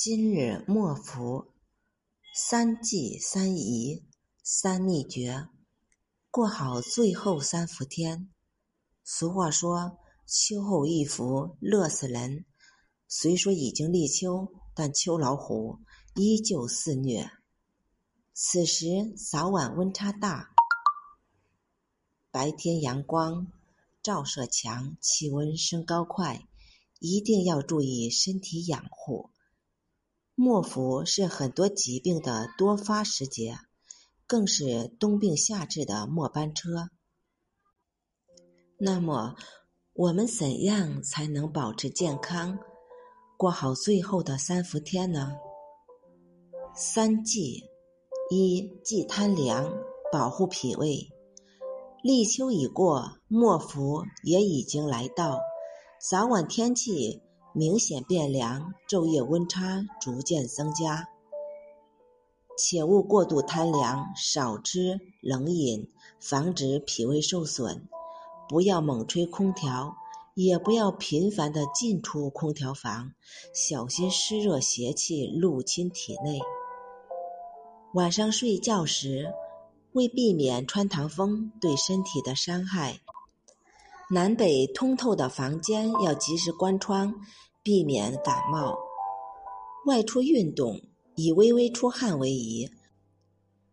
今日莫服，三忌三宜三秘诀，过好最后三伏天。俗话说：“秋后一伏，乐死人。”虽说已经立秋，但秋老虎依旧肆虐。此时早晚温差大，白天阳光照射强，气温升高快，一定要注意身体养护。末伏是很多疾病的多发时节，更是冬病夏治的末班车。那么，我们怎样才能保持健康，过好最后的三伏天呢？三忌：一忌贪凉，保护脾胃。立秋已过，末伏也已经来到，早晚天气。明显变凉，昼夜温差逐渐增加，切勿过度贪凉，少吃冷饮，防止脾胃受损。不要猛吹空调，也不要频繁的进出空调房，小心湿热邪气入侵体内。晚上睡觉时，为避免穿堂风对身体的伤害，南北通透的房间要及时关窗。避免感冒，外出运动以微微出汗为宜，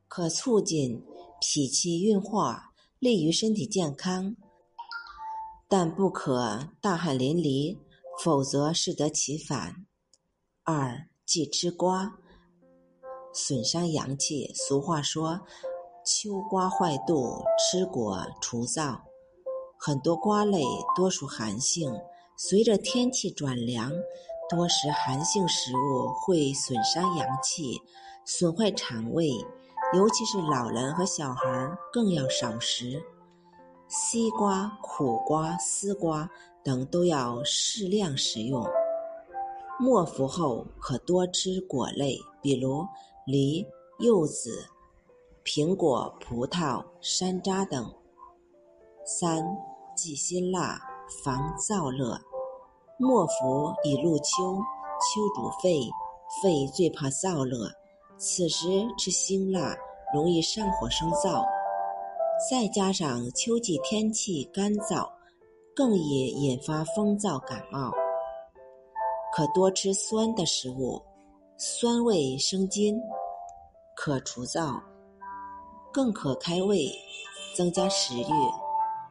可促进脾气运化，利于身体健康。但不可大汗淋漓，否则适得其反。二忌吃瓜，损伤阳气。俗话说：“秋瓜坏肚，吃果除燥。”很多瓜类多属寒性。随着天气转凉，多食寒性食物会损伤阳气，损坏肠胃，尤其是老人和小孩更要少食。西瓜、苦瓜、丝瓜等都要适量食用。末伏后可多吃果类，比如梨、柚子、苹果、葡萄、山楂等。三忌辛辣。防燥热，末伏已入秋，秋主肺，肺最怕燥热，此时吃辛辣容易上火生燥，再加上秋季天气干燥，更易引发风燥感冒。可多吃酸的食物，酸味生津，可除燥，更可开胃，增加食欲。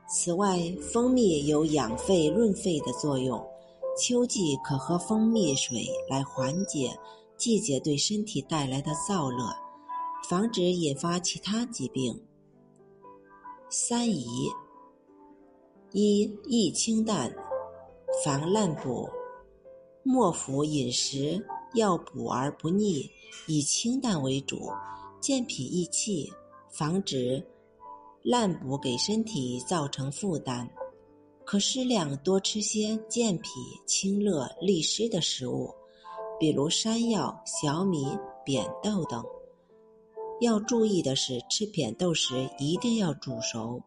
此外，蜂蜜有养肺润肺的作用，秋季可喝蜂蜜水来缓解季节对身体带来的燥热，防止引发其他疾病。三宜：一易清淡，防烂补。末伏饮食要补而不腻，以清淡为主，健脾益气，防止。滥补给身体造成负担，可适量多吃些健脾清热利湿的食物，比如山药、小米、扁豆等。要注意的是，吃扁豆时一定要煮熟，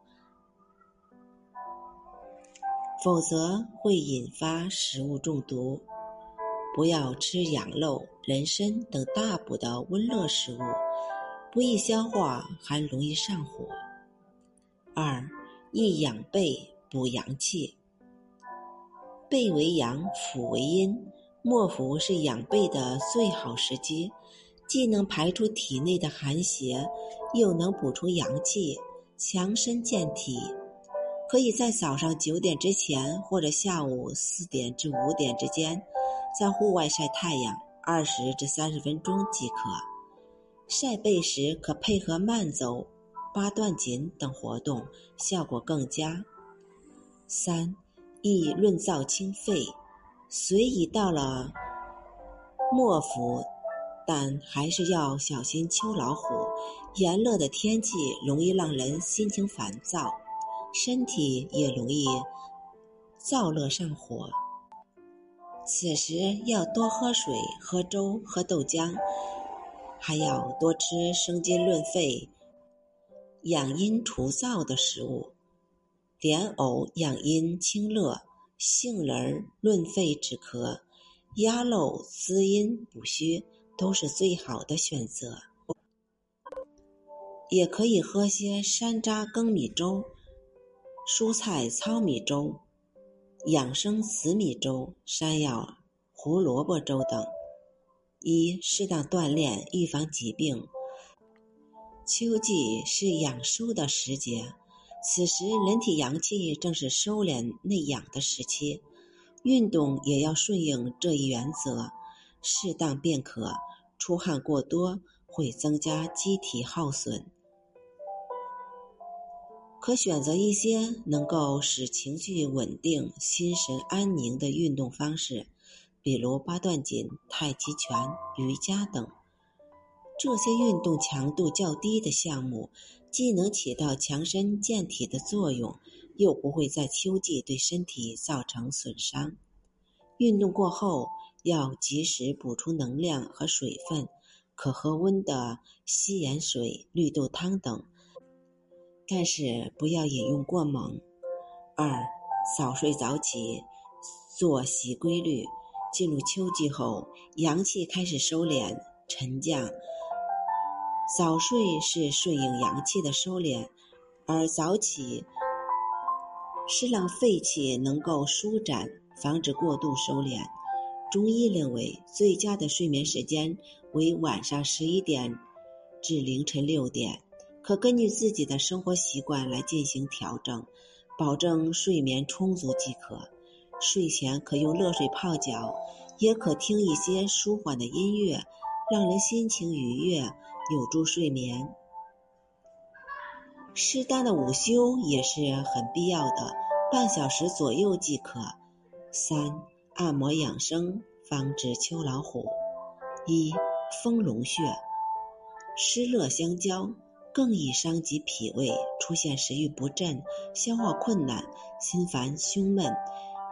否则会引发食物中毒。不要吃羊肉、人参等大补的温热食物，不易消化，还容易上火。二，易养背，补阳气。背为阳，腹为阴，末伏是养背的最好时机，既能排出体内的寒邪，又能补充阳气，强身健体。可以在早上九点之前或者下午四点至五点之间，在户外晒太阳二十至三十分钟即可。晒背时可配合慢走。八段锦等活动效果更佳。三，易润燥清肺。虽已到了末伏，但还是要小心秋老虎。炎热的天气容易让人心情烦躁，身体也容易燥热上火。此时要多喝水、喝粥、喝豆浆，还要多吃生津润肺。养阴除燥的食物，莲藕养阴清热，杏仁润肺止咳，鸭肉滋阴补虚都是最好的选择。也可以喝些山楂粳米粥、蔬菜糙米粥、养生紫米粥、山药胡萝卜粥等。一、适当锻炼，预防疾病。秋季是养收的时节，此时人体阳气正是收敛内养的时期，运动也要顺应这一原则，适当便可。出汗过多会增加机体耗损，可选择一些能够使情绪稳定、心神安宁的运动方式，比如八段锦、太极拳、瑜伽等。这些运动强度较低的项目，既能起到强身健体的作用，又不会在秋季对身体造成损伤。运动过后要及时补充能量和水分，可喝温的稀盐水、绿豆汤等，但是不要饮用过猛。二、早睡早起，作息规律。进入秋季后，阳气开始收敛沉降。早睡是顺应阳气的收敛，而早起是让肺气能够舒展，防止过度收敛。中医认为，最佳的睡眠时间为晚上十一点至凌晨六点，可根据自己的生活习惯来进行调整，保证睡眠充足即可。睡前可用热水泡脚，也可听一些舒缓的音乐，让人心情愉悦。有助睡眠，适当的午休也是很必要的，半小时左右即可。三、按摩养生，防止秋老虎。一、丰隆穴，湿热相交，更易伤及脾胃，出现食欲不振、消化困难、心烦胸闷、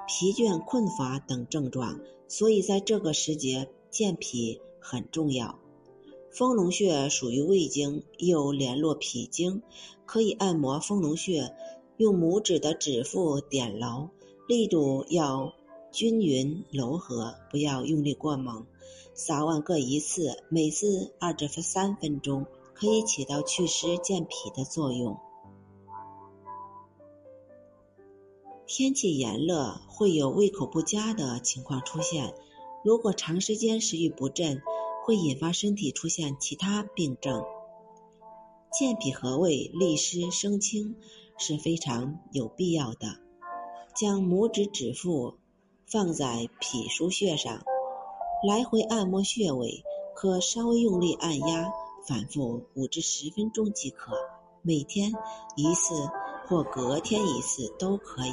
疲倦困乏等症状，所以在这个时节健脾很重要。丰隆穴属于胃经，又联络脾经，可以按摩丰隆穴，用拇指的指腹点揉，力度要均匀柔和，不要用力过猛，早晚各一次，每次二至三分钟，可以起到祛湿健脾的作用。天气炎热，会有胃口不佳的情况出现，如果长时间食欲不振。会引发身体出现其他病症。健脾和胃、利湿生清是非常有必要的。将拇指指腹放在脾腧穴上，来回按摩穴位，可稍微用力按压，反复五至十分钟即可。每天一次或隔天一次都可以。